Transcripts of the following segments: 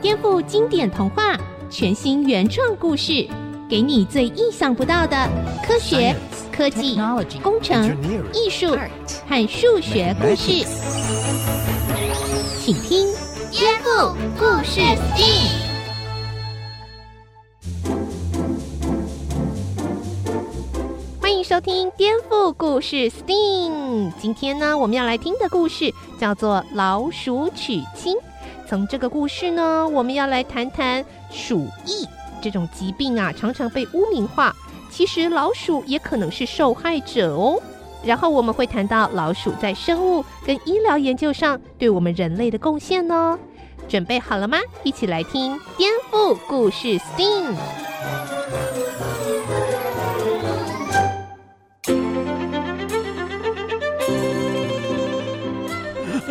颠覆经典童话，全新原创故事，给你最意想不到的科学、科技、工程、艺术和数学故事，请听《颠覆故事 STEAM》。收听颠覆故事 STEAM，今天呢，我们要来听的故事叫做《老鼠娶亲》。从这个故事呢，我们要来谈谈鼠疫这种疾病啊，常常被污名化。其实老鼠也可能是受害者哦。然后我们会谈到老鼠在生物跟医疗研究上对我们人类的贡献哦。准备好了吗？一起来听颠覆故事 STEAM。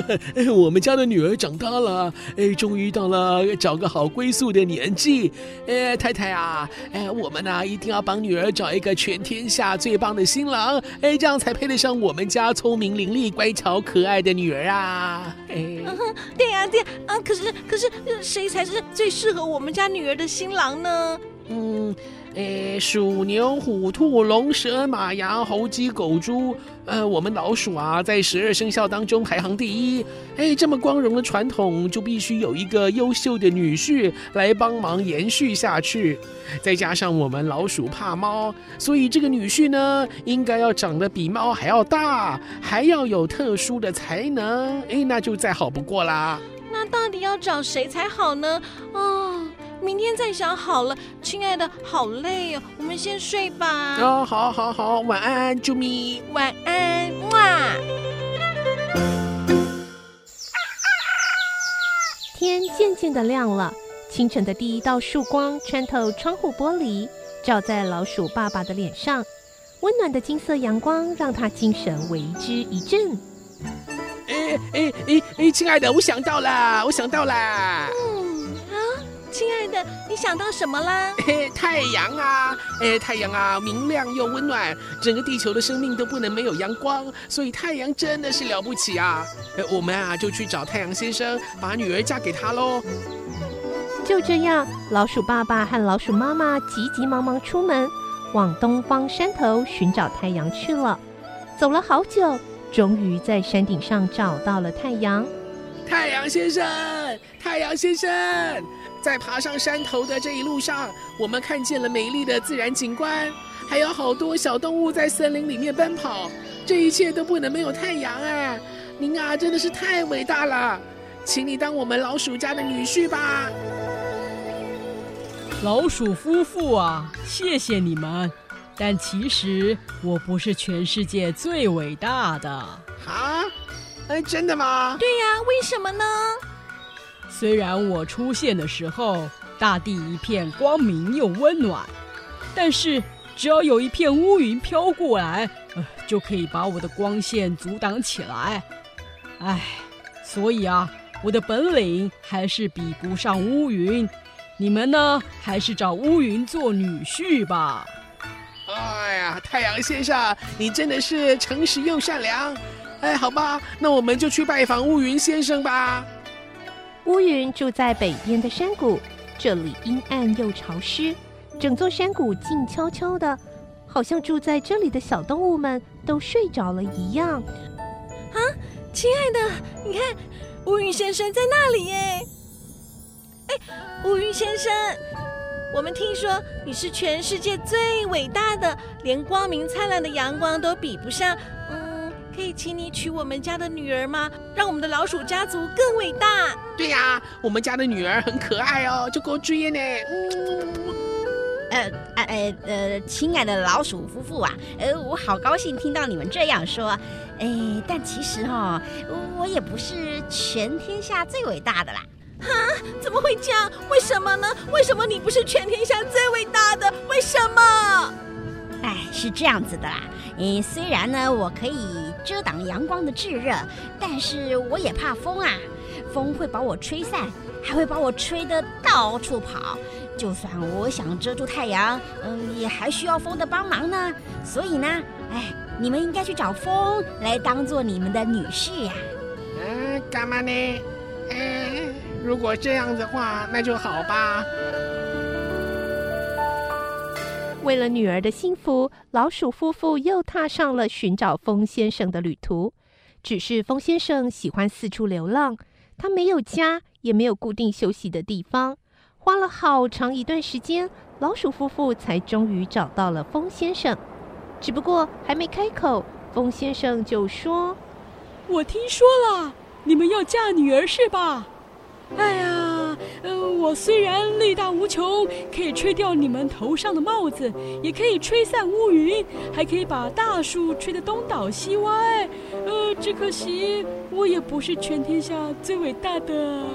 我们家的女儿长大了，哎，终于到了找个好归宿的年纪。哎，太太啊，哎，我们呢一定要帮女儿找一个全天下最棒的新郎，哎，这样才配得上我们家聪明伶俐、乖巧可爱的女儿啊！哎，对呀，对呀，啊，可是可是，谁才是最适合我们家女儿的新郎呢？嗯。诶，鼠、牛、虎、兔、龙、蛇、马、羊、猴、鸡、狗、猪，呃，我们老鼠啊，在十二生肖当中排行第一。诶，这么光荣的传统，就必须有一个优秀的女婿来帮忙延续下去。再加上我们老鼠怕猫，所以这个女婿呢，应该要长得比猫还要大，还要有特殊的才能。诶，那就再好不过啦。那到底要找谁才好呢？哦。明天再想好了，亲爱的，好累哦，我们先睡吧。哦，好，好，好，晚安，啾咪，晚安，哇。天渐渐的亮了，清晨的第一道曙光穿透窗户玻璃，照在老鼠爸爸的脸上，温暖的金色阳光让他精神为之一振。哎哎哎哎，亲爱的，我想到了，我想到了。嗯亲爱的，你想到什么啦？嘿，太阳啊！哎，太阳啊，明亮又温暖，整个地球的生命都不能没有阳光，所以太阳真的是了不起啊！哎，我们啊就去找太阳先生，把女儿嫁给他喽。就这样，老鼠爸爸和老鼠妈妈急急忙忙出门，往东方山头寻找太阳去了。走了好久，终于在山顶上找到了太阳。太阳先生，太阳先生。在爬上山头的这一路上，我们看见了美丽的自然景观，还有好多小动物在森林里面奔跑。这一切都不能没有太阳啊！您啊，真的是太伟大了，请你当我们老鼠家的女婿吧。老鼠夫妇啊，谢谢你们，但其实我不是全世界最伟大的。啊？哎，真的吗？对呀，为什么呢？虽然我出现的时候，大地一片光明又温暖，但是只要有一片乌云飘过来，呃，就可以把我的光线阻挡起来。唉，所以啊，我的本领还是比不上乌云。你们呢，还是找乌云做女婿吧。哎呀，太阳先生，你真的是诚实又善良。哎，好吧，那我们就去拜访乌云先生吧。乌云住在北边的山谷，这里阴暗又潮湿，整座山谷静悄悄的，好像住在这里的小动物们都睡着了一样。啊，亲爱的，你看，乌云先生在那里耶！哎，乌云先生，我们听说你是全世界最伟大的，连光明灿烂的阳光都比不上。可以请你娶我们家的女儿吗？让我们的老鼠家族更伟大。对呀，我们家的女儿很可爱哦，就给我追呢。嗯，呃，呃，呃，亲爱的老鼠夫妇啊，呃，我好高兴听到你们这样说。哎，但其实哈，我也不是全天下最伟大的啦。哈？怎么会这样？为什么呢？为什么你不是全天下最伟大的？为什么？哎，是这样子的啦。嗯，虽然呢，我可以遮挡阳光的炙热，但是我也怕风啊。风会把我吹散，还会把我吹得到处跑。就算我想遮住太阳，嗯，也还需要风的帮忙呢。所以呢，哎，你们应该去找风来当做你们的女婿呀。嗯，干嘛呢？嗯，如果这样的话，那就好吧。为了女儿的幸福，老鼠夫妇又踏上了寻找风先生的旅途。只是风先生喜欢四处流浪，他没有家，也没有固定休息的地方。花了好长一段时间，老鼠夫妇才终于找到了风先生。只不过还没开口，风先生就说：“我听说了，你们要嫁女儿是吧？”哎呀，我虽然力大无穷，可以吹掉你们头上的帽子，也可以吹散乌云，还可以把大树吹得东倒西歪。呃，只可惜我也不是全天下最伟大的。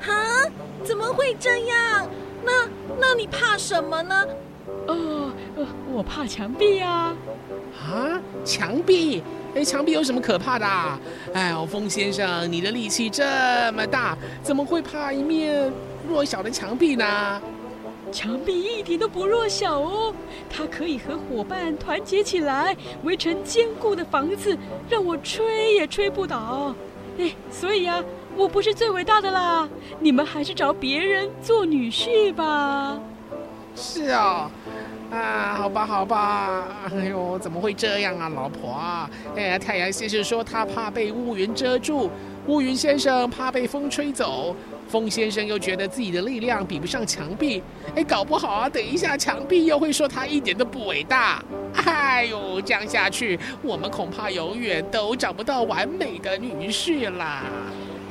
哈？怎么会这样？那那你怕什么呢？哦，呃，我怕墙壁啊。啊，墙壁？哎，墙壁有什么可怕的？哎呦，风先生，你的力气这么大，怎么会怕一面弱小的墙壁呢？墙壁一点都不弱小哦，它可以和伙伴团结起来，围成坚固的房子，让我吹也吹不倒。哎，所以啊，我不是最伟大的啦，你们还是找别人做女婿吧。是啊、哦。啊，好吧，好吧，哎呦，怎么会这样啊，老婆？哎呀，太阳先生说他怕被乌云遮住，乌云先生怕被风吹走，风先生又觉得自己的力量比不上墙壁，哎，搞不好啊，等一下墙壁又会说他一点都不伟大。哎呦，这样下去，我们恐怕永远都找不到完美的女婿啦。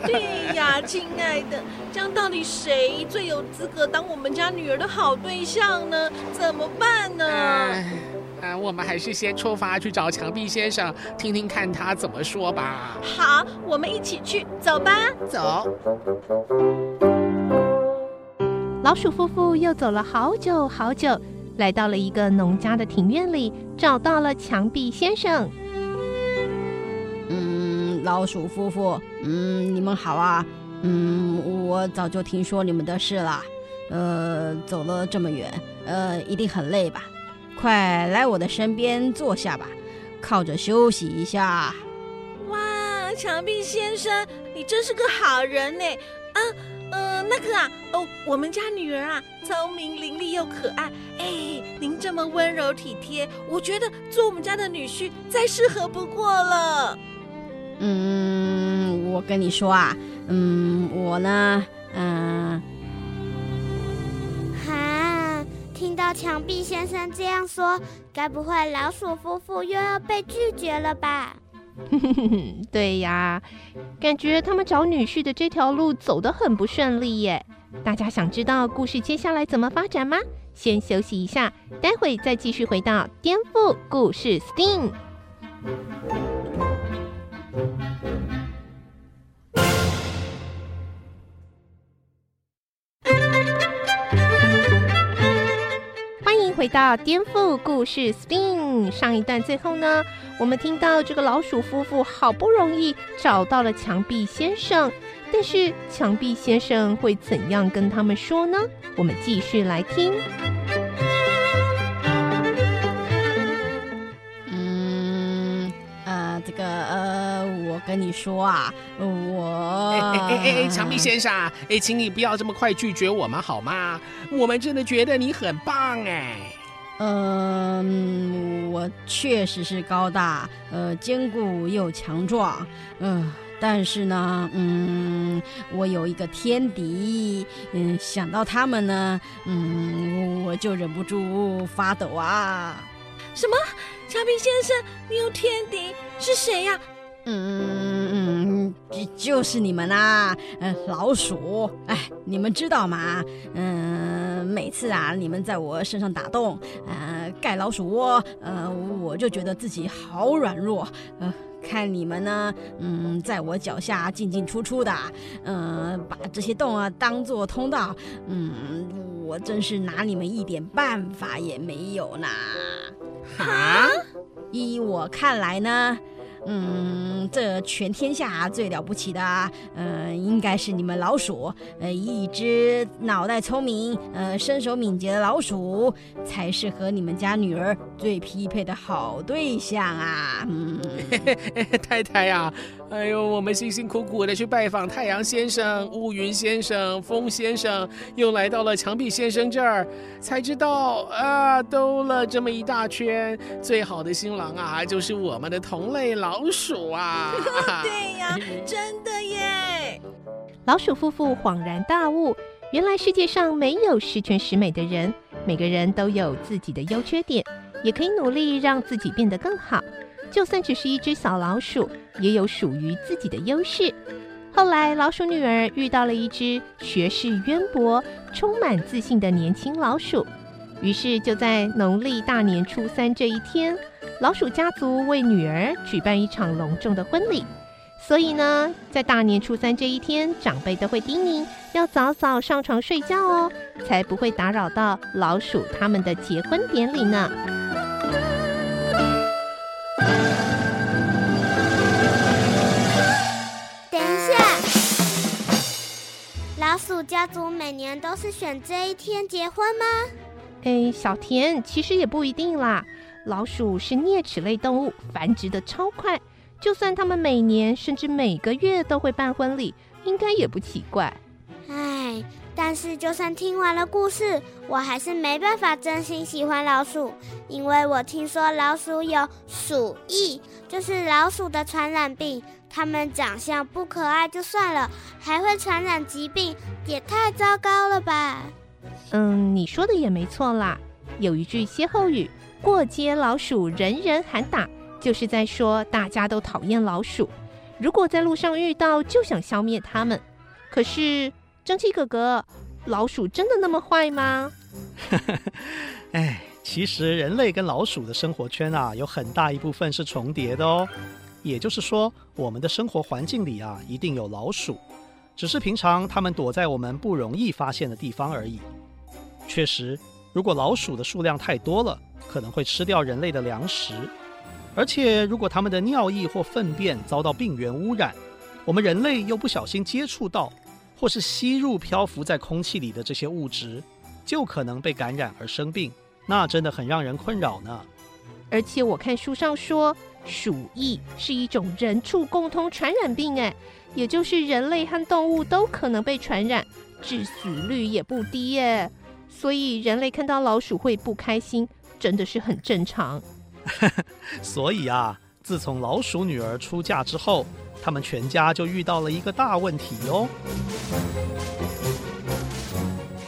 对呀，亲爱的，这样到底谁最有资格当我们家女儿的好对象呢？怎么办呢？啊、呃，我们还是先出发去找墙壁先生，听听看他怎么说吧。好，我们一起去，走吧。走。老鼠夫妇又走了好久好久，来到了一个农家的庭院里，找到了墙壁先生。老鼠夫妇，嗯，你们好啊，嗯，我早就听说你们的事了，呃，走了这么远，呃，一定很累吧？快来我的身边坐下吧，靠着休息一下。哇，墙壁先生，你真是个好人呢！啊，呃，那个啊，哦，我们家女儿啊，聪明伶俐又可爱，哎，您这么温柔体贴，我觉得做我们家的女婿再适合不过了。嗯，我跟你说啊，嗯，我呢，嗯，哈，听到墙壁先生这样说，该不会老鼠夫妇又要被拒绝了吧？对呀，感觉他们找女婿的这条路走得很不顺利耶。大家想知道故事接下来怎么发展吗？先休息一下，待会再继续回到颠覆故事 STEAM。欢迎回到颠覆故事 Spin 上一段最后呢，我们听到这个老鼠夫妇好不容易找到了墙壁先生，但是墙壁先生会怎样跟他们说呢？我们继续来听。我跟你说啊，我哎哎哎哎，墙壁先生，哎，请你不要这么快拒绝我们好吗？我们真的觉得你很棒哎。嗯，我确实是高大，呃，坚固又强壮，嗯、但是呢，嗯，我有一个天敌，嗯，想到他们呢，嗯，我就忍不住发抖啊。什么？墙壁先生，你有天敌？是谁呀？嗯嗯，就就是你们啊，嗯，老鼠，哎，你们知道吗？嗯，每次啊，你们在我身上打洞，呃，盖老鼠窝，呃，我就觉得自己好软弱，呃，看你们呢，嗯，在我脚下进进出出的，嗯，把这些洞啊当做通道，嗯，我真是拿你们一点办法也没有呢。哈？依我看来呢。嗯，这全天下最了不起的，嗯、呃，应该是你们老鼠，呃，一只脑袋聪明，呃，身手敏捷的老鼠，才是和你们家女儿最匹配的好对象啊！嗯，太太呀、啊，哎呦，我们辛辛苦苦的去拜访太阳先生、乌云先生、风先生，又来到了墙壁先生这儿，才知道啊，兜了这么一大圈，最好的新郎啊，就是我们的同类老鼠啊！对呀，真的耶！老鼠夫妇恍然大悟，原来世界上没有十全十美的人，每个人都有自己的优缺点，也可以努力让自己变得更好。就算只是一只小老鼠，也有属于自己的优势。后来，老鼠女儿遇到了一只学识渊博、充满自信的年轻老鼠，于是就在农历大年初三这一天，老鼠家族为女儿举办一场隆重的婚礼。所以呢，在大年初三这一天，长辈都会叮咛要早早上床睡觉哦，才不会打扰到老鼠他们的结婚典礼呢。老鼠家族每年都是选这一天结婚吗？哎，小田，其实也不一定啦。老鼠是啮齿类动物，繁殖的超快。就算他们每年甚至每个月都会办婚礼，应该也不奇怪。哎，但是就算听完了故事，我还是没办法真心喜欢老鼠，因为我听说老鼠有鼠疫，就是老鼠的传染病。它们长相不可爱就算了，还会传染疾病，也太糟糕了吧？嗯，你说的也没错啦。有一句歇后语：“过街老鼠，人人喊打”，就是在说大家都讨厌老鼠。如果在路上遇到，就想消灭它们。可是，蒸汽哥哥，老鼠真的那么坏吗？哎，其实人类跟老鼠的生活圈啊，有很大一部分是重叠的哦。也就是说，我们的生活环境里啊，一定有老鼠，只是平常它们躲在我们不容易发现的地方而已。确实，如果老鼠的数量太多了，可能会吃掉人类的粮食。而且，如果它们的尿液或粪便遭到病原污染，我们人类又不小心接触到，或是吸入漂浮在空气里的这些物质，就可能被感染而生病，那真的很让人困扰呢。而且我看书上说，鼠疫是一种人畜共通传染病，哎，也就是人类和动物都可能被传染，致死率也不低耶。所以人类看到老鼠会不开心，真的是很正常。所以啊，自从老鼠女儿出嫁之后，他们全家就遇到了一个大问题哦。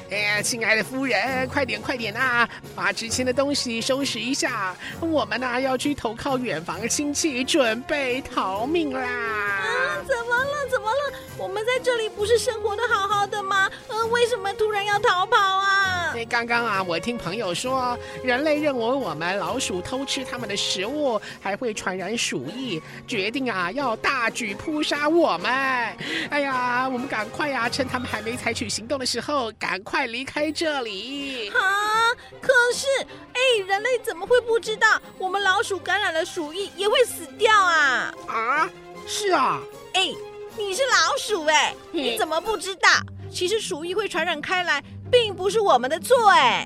哎，亲爱的夫人，快点快点啊，把值钱的东西收拾一下，我们呐要去投靠远房亲戚，准备逃命啦！啊，怎么了？怎么了？我们在这里不是生活的好好的吗？呃，为什么突然要逃跑啊？哎，刚刚啊，我听朋友说，人类认为我们老鼠偷吃他们的食物，还会传染鼠疫，决定啊要大举扑杀我们。哎呀，我们赶快呀，趁他们还没采取行动的时候，赶快离开这里。啊，可是，哎，人类怎么会不知道我们老鼠感染了鼠疫也会死掉啊？啊，是啊，哎。你是老鼠哎，你怎么不知道？其实鼠疫会传染开来，并不是我们的错哎。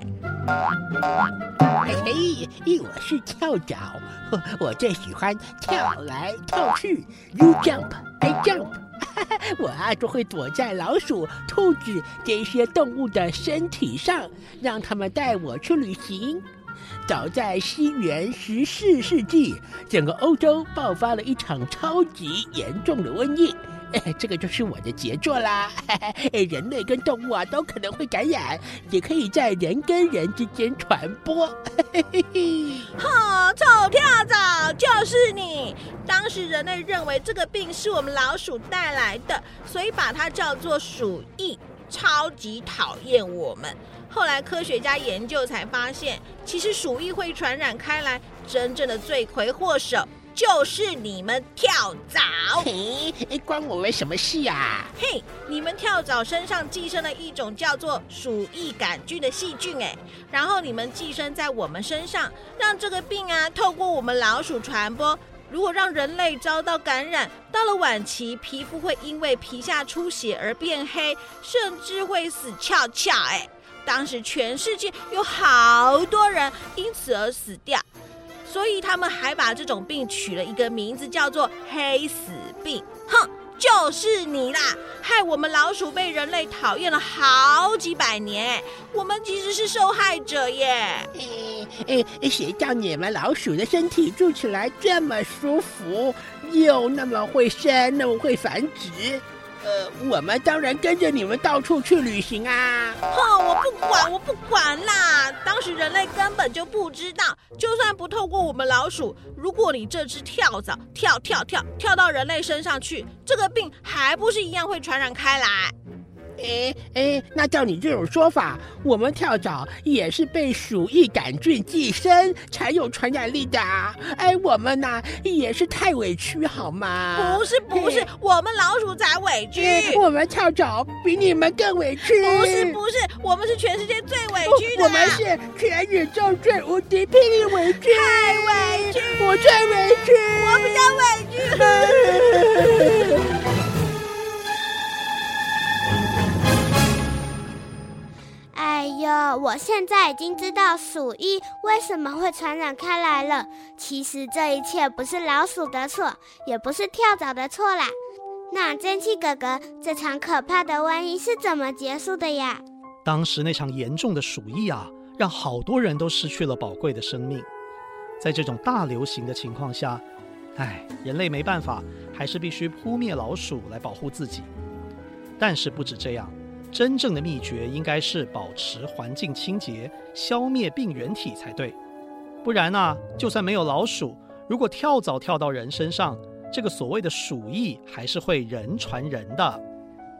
嘿嘿，我是跳蚤，我最喜欢跳来跳去，You jump, I jump。我啊就会躲在老鼠、兔子这些动物的身体上，让它们带我去旅行。早在西元十四世纪，整个欧洲爆发了一场超级严重的瘟疫。这个就是我的杰作啦！人类跟动物啊都可能会感染，也可以在人跟人之间传播。嘿嘿嘿！好，臭跳蚤就是你！当时人类认为这个病是我们老鼠带来的，所以把它叫做鼠疫，超级讨厌我们。后来科学家研究才发现，其实鼠疫会传染开来，真正的罪魁祸首。就是你们跳蚤，嘿，关我们什么事啊？嘿，你们跳蚤身上寄生了一种叫做鼠疫杆菌的细菌，哎，然后你们寄生在我们身上，让这个病啊透过我们老鼠传播，如果让人类遭到感染，到了晚期，皮肤会因为皮下出血而变黑，甚至会死翘翘。哎，当时全世界有好多人因此而死掉，所以他们还把这种病取了一个名字，叫做“黑死病”。哼！就是你啦，害我们老鼠被人类讨厌了好几百年，我们其实是受害者耶。哎哎，谁叫你们老鼠的身体住起来这么舒服，又那么会生，那么会繁殖？呃，我们当然跟着你们到处去旅行啊！哼，我不管，我不管啦！当时人类根本就不知道，就算不透过我们老鼠，如果你这只跳蚤跳跳跳跳到人类身上去，这个病还不是一样会传染开来？哎哎，那照你这种说法，我们跳蚤也是被鼠疫杆菌寄生才有传染力的。哎，我们呐也是太委屈好吗？不是不是，我们老鼠才委屈。我们跳蚤比你们更委屈。不是不是，我们是全世界最委屈的。我们是全宇宙最无敌霹雳委屈。太委屈，我最委屈，我比较委屈。哟，我现在已经知道鼠疫为什么会传染开来了。其实这一切不是老鼠的错，也不是跳蚤的错啦。那蒸汽哥哥，这场可怕的瘟疫是怎么结束的呀？当时那场严重的鼠疫啊，让好多人都失去了宝贵的生命。在这种大流行的情况下，哎，人类没办法，还是必须扑灭老鼠来保护自己。但是不止这样。真正的秘诀应该是保持环境清洁，消灭病原体才对。不然啊，就算没有老鼠，如果跳蚤跳到人身上，这个所谓的鼠疫还是会人传人的。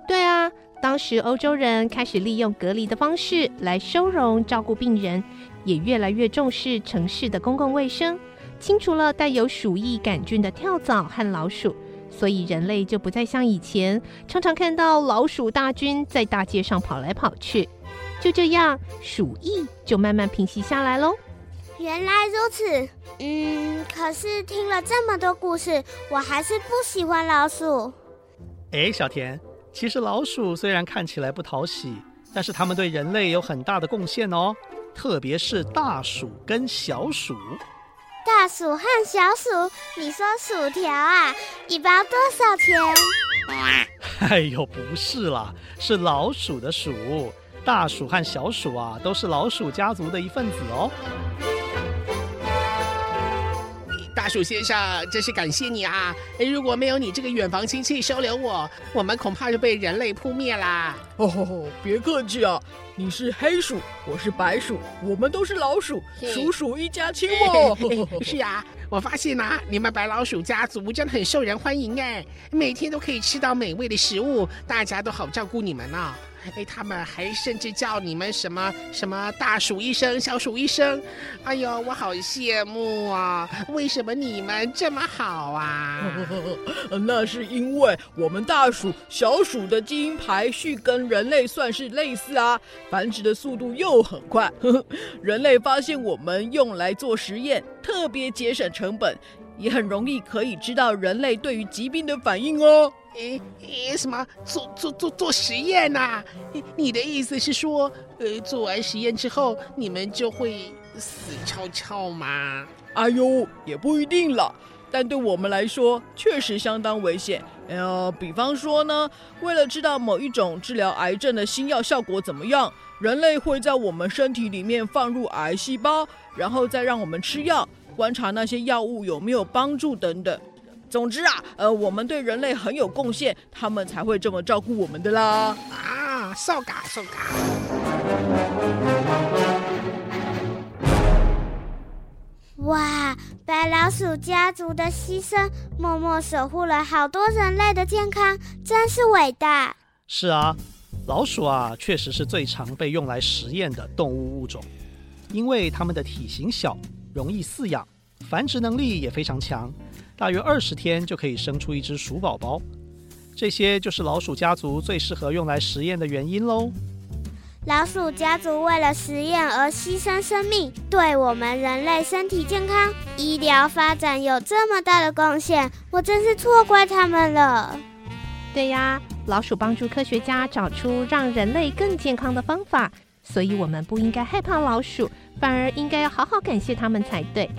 对啊，当时欧洲人开始利用隔离的方式来收容照顾病人，也越来越重视城市的公共卫生，清除了带有鼠疫杆菌的跳蚤和老鼠。所以人类就不再像以前常常看到老鼠大军在大街上跑来跑去，就这样鼠疫就慢慢平息下来喽。原来如此，嗯，可是听了这么多故事，我还是不喜欢老鼠。哎，小田，其实老鼠虽然看起来不讨喜，但是它们对人类有很大的贡献哦，特别是大鼠跟小鼠。大鼠和小鼠，你说薯条啊？一包多少钱？哎呦，不是啦，是老鼠的鼠。大鼠和小鼠啊，都是老鼠家族的一份子哦。大鼠先生，真是感谢你啊！如果没有你这个远房亲戚收留我，我们恐怕就被人类扑灭啦。哦吼吼，别客气啊！你是黑鼠，我是白鼠，我们都是老鼠，鼠鼠一家亲哦。是啊，我发现啊，你们白老鼠家族真的很受人欢迎哎，每天都可以吃到美味的食物，大家都好照顾你们呢、哦。哎，他们还甚至叫你们什么什么大鼠医生、小鼠医生，哎呦，我好羡慕啊！为什么你们这么好啊？那是因为我们大鼠、小鼠的基因排序跟人类算是类似啊，繁殖的速度又很快。人类发现我们用来做实验，特别节省成本，也很容易可以知道人类对于疾病的反应哦。诶诶，什么做做做做实验呐、啊？你的意思是说，呃，做完实验之后，你们就会死翘翘吗？哎呦，也不一定了。但对我们来说，确实相当危险。呃，比方说呢，为了知道某一种治疗癌症的新药效果怎么样，人类会在我们身体里面放入癌细胞，然后再让我们吃药，观察那些药物有没有帮助等等。总之啊，呃，我们对人类很有贡献，他们才会这么照顾我们的啦。啊，受嘎受嘎！哇，白老鼠家族的牺牲，默默守护了好多人类的健康，真是伟大。是啊，老鼠啊，确实是最常被用来实验的动物物种，因为它们的体型小，容易饲养，繁殖能力也非常强。大约二十天就可以生出一只鼠宝宝，这些就是老鼠家族最适合用来实验的原因喽。老鼠家族为了实验而牺牲生命，对我们人类身体健康、医疗发展有这么大的贡献，我真是错怪他们了。对呀，老鼠帮助科学家找出让人类更健康的方法，所以我们不应该害怕老鼠，反而应该要好好感谢他们才对。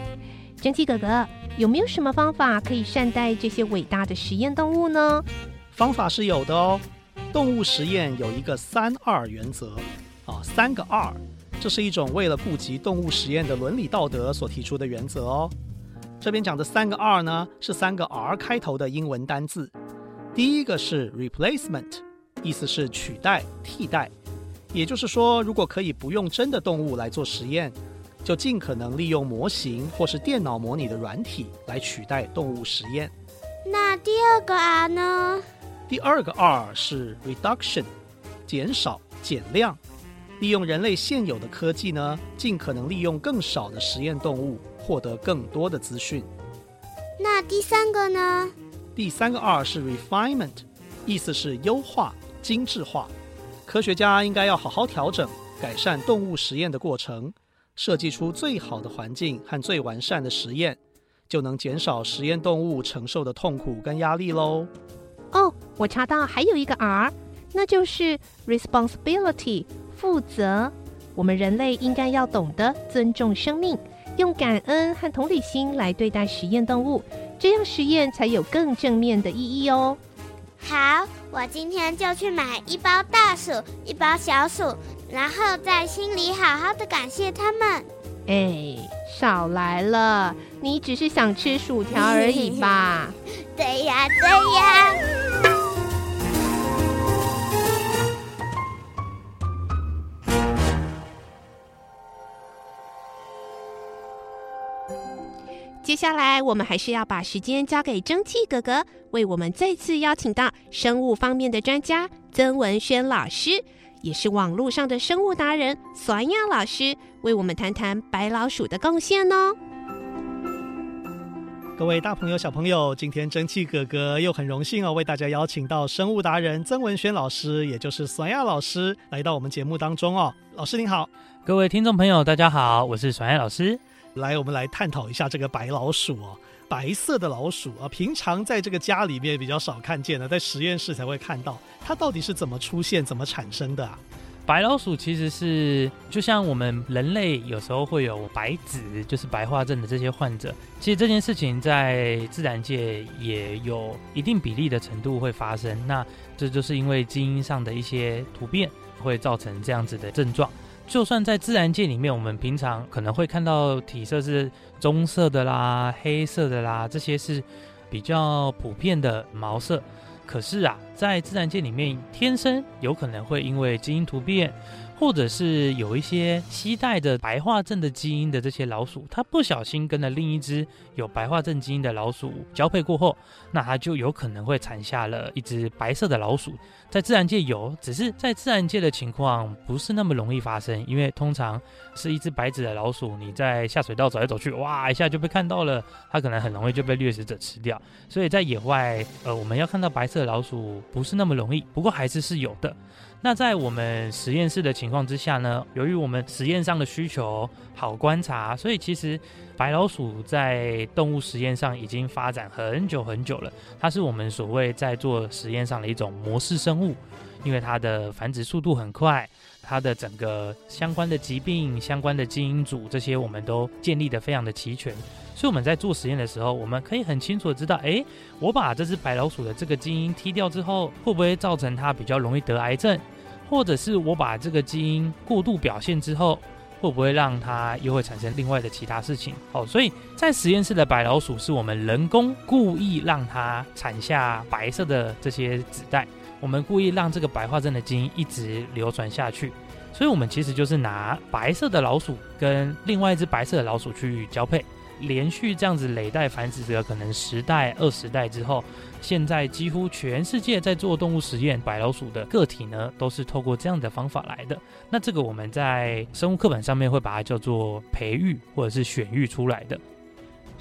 蒸汽哥哥，有没有什么方法可以善待这些伟大的实验动物呢？方法是有的哦。动物实验有一个三二原则啊，三个二这是一种为了顾及动物实验的伦理道德所提出的原则哦。这边讲的三个二呢，是三个 R 开头的英文单字。第一个是 replacement，意思是取代、替代。也就是说，如果可以不用真的动物来做实验，就尽可能利用模型或是电脑模拟的软体来取代动物实验。那第二个 R 呢？第二个 R 是 reduction，减少、减量。利用人类现有的科技呢，尽可能利用更少的实验动物，获得更多的资讯。那第三个呢？第三个 R 是 refinement，意思是优化、精致化。科学家应该要好好调整、改善动物实验的过程，设计出最好的环境和最完善的实验，就能减少实验动物承受的痛苦跟压力喽。哦，我查到还有一个 R，那就是 responsibility，负责。我们人类应该要懂得尊重生命，用感恩和同理心来对待实验动物。这样实验才有更正面的意义哦。好，我今天就去买一包大薯，一包小薯，然后在心里好好的感谢他们。哎，少来了，你只是想吃薯条而已吧？对呀，对呀。接下来，我们还是要把时间交给蒸汽哥哥，为我们再次邀请到生物方面的专家曾文轩老师，也是网络上的生物达人索亚老师，为我们谈谈白老鼠的贡献哦。各位大朋友、小朋友，今天蒸汽哥哥又很荣幸哦，为大家邀请到生物达人曾文轩老师，也就是索亚老师，来到我们节目当中哦。老师您好，各位听众朋友，大家好，我是索亚老师。来，我们来探讨一下这个白老鼠哦，白色的老鼠啊，平常在这个家里面比较少看见的，在实验室才会看到。它到底是怎么出现、怎么产生的啊？白老鼠其实是就像我们人类有时候会有白质，就是白化症的这些患者。其实这件事情在自然界也有一定比例的程度会发生。那这就是因为基因上的一些突变会造成这样子的症状。就算在自然界里面，我们平常可能会看到体色是棕色的啦、黑色的啦，这些是比较普遍的毛色。可是啊，在自然界里面，天生有可能会因为基因突变。或者是有一些携带着白化症的基因的这些老鼠，它不小心跟了另一只有白化症基因的老鼠交配过后，那它就有可能会产下了一只白色的老鼠。在自然界有，只是在自然界的情况不是那么容易发生，因为通常是一只白纸的老鼠，你在下水道走来走去，哇，一下就被看到了，它可能很容易就被掠食者吃掉。所以在野外，呃，我们要看到白色老鼠不是那么容易，不过还是是有的。那在我们实验室的情况之下呢，由于我们实验上的需求好观察，所以其实白老鼠在动物实验上已经发展很久很久了。它是我们所谓在做实验上的一种模式生物，因为它的繁殖速度很快，它的整个相关的疾病、相关的基因组这些我们都建立得非常的齐全。所以我们在做实验的时候，我们可以很清楚的知道，诶，我把这只白老鼠的这个基因踢掉之后，会不会造成它比较容易得癌症？或者是我把这个基因过度表现之后，会不会让它又会产生另外的其他事情？哦，所以在实验室的白老鼠是我们人工故意让它产下白色的这些子代，我们故意让这个白化症的基因一直流传下去。所以，我们其实就是拿白色的老鼠跟另外一只白色的老鼠去交配。连续这样子累代繁殖的可能十代、二十代之后，现在几乎全世界在做动物实验，白老鼠的个体呢，都是透过这样的方法来的。那这个我们在生物课本上面会把它叫做培育或者是选育出来的。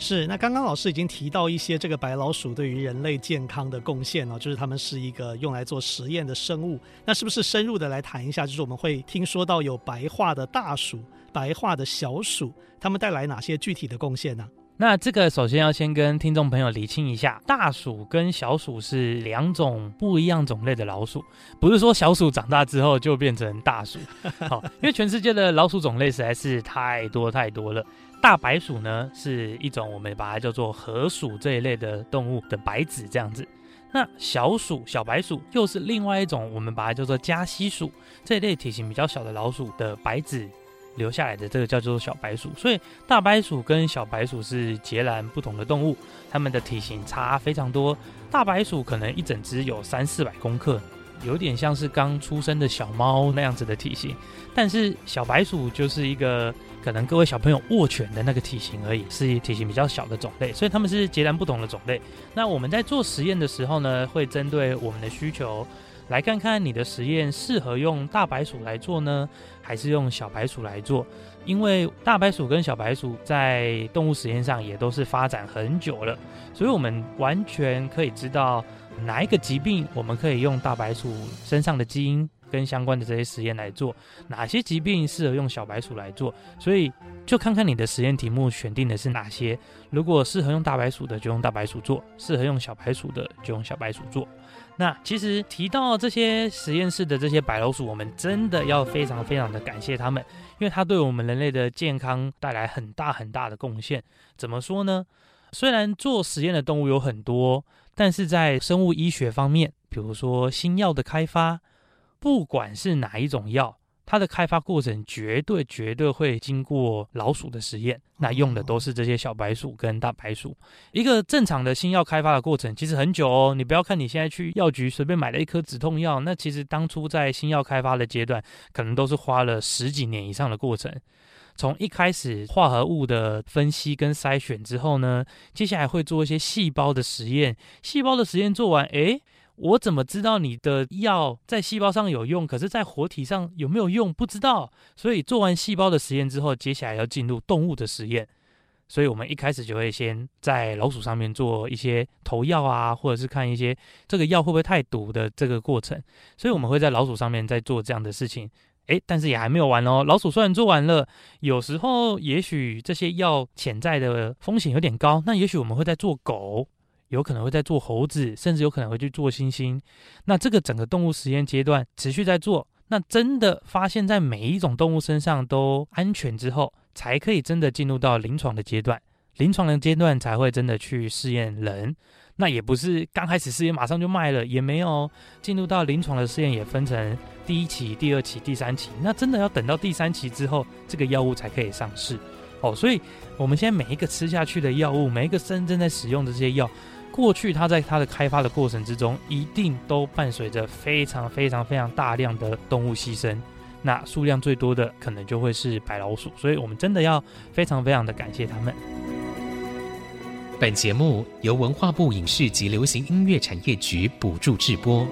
是，那刚刚老师已经提到一些这个白老鼠对于人类健康的贡献哦，就是它们是一个用来做实验的生物。那是不是深入的来谈一下？就是我们会听说到有白化的大鼠、白化的小鼠，它们带来哪些具体的贡献呢？那这个首先要先跟听众朋友厘清一下，大鼠跟小鼠是两种不一样种类的老鼠，不是说小鼠长大之后就变成大鼠。好，因为全世界的老鼠种类实在是太多太多了。大白鼠呢是一种我们把它叫做河鼠这一类的动物的白子这样子，那小鼠小白鼠又是另外一种我们把它叫做加西鼠这一类体型比较小的老鼠的白子。留下来的这个叫做小白鼠，所以大白鼠跟小白鼠是截然不同的动物，它们的体型差非常多。大白鼠可能一整只有三四百公克，有点像是刚出生的小猫那样子的体型，但是小白鼠就是一个可能各位小朋友握拳的那个体型而已，是体型比较小的种类，所以它们是截然不同的种类。那我们在做实验的时候呢，会针对我们的需求。来看看你的实验适合用大白鼠来做呢，还是用小白鼠来做？因为大白鼠跟小白鼠在动物实验上也都是发展很久了，所以我们完全可以知道哪一个疾病我们可以用大白鼠身上的基因跟相关的这些实验来做，哪些疾病适合用小白鼠来做。所以就看看你的实验题目选定的是哪些。如果适合用大白鼠的，就用大白鼠做；适合用小白鼠的，就用小白鼠做。那其实提到这些实验室的这些白老鼠，我们真的要非常非常的感谢他们，因为它对我们人类的健康带来很大很大的贡献。怎么说呢？虽然做实验的动物有很多，但是在生物医学方面，比如说新药的开发，不管是哪一种药。它的开发过程绝对绝对会经过老鼠的实验，那用的都是这些小白鼠跟大白鼠。一个正常的新药开发的过程其实很久哦，你不要看你现在去药局随便买了一颗止痛药，那其实当初在新药开发的阶段，可能都是花了十几年以上的过程。从一开始化合物的分析跟筛选之后呢，接下来会做一些细胞的实验，细胞的实验做完，诶。我怎么知道你的药在细胞上有用，可是在活体上有没有用？不知道。所以做完细胞的实验之后，接下来要进入动物的实验。所以我们一开始就会先在老鼠上面做一些投药啊，或者是看一些这个药会不会太毒的这个过程。所以我们会在老鼠上面再做这样的事情。诶，但是也还没有完哦。老鼠虽然做完了，有时候也许这些药潜在的风险有点高，那也许我们会再做狗。有可能会在做猴子，甚至有可能会去做猩猩。那这个整个动物实验阶段持续在做，那真的发现，在每一种动物身上都安全之后，才可以真的进入到临床的阶段。临床的阶段才会真的去试验人。那也不是刚开始试验马上就卖了，也没有进入到临床的试验，也分成第一期、第二期、第三期。那真的要等到第三期之后，这个药物才可以上市哦。所以我们现在每一个吃下去的药物，每一个生正在使用的这些药。过去，它在它的开发的过程之中，一定都伴随着非常非常非常大量的动物牺牲。那数量最多的，可能就会是白老鼠。所以，我们真的要非常非常的感谢他们。本节目由文化部影视及流行音乐产业局补助制播。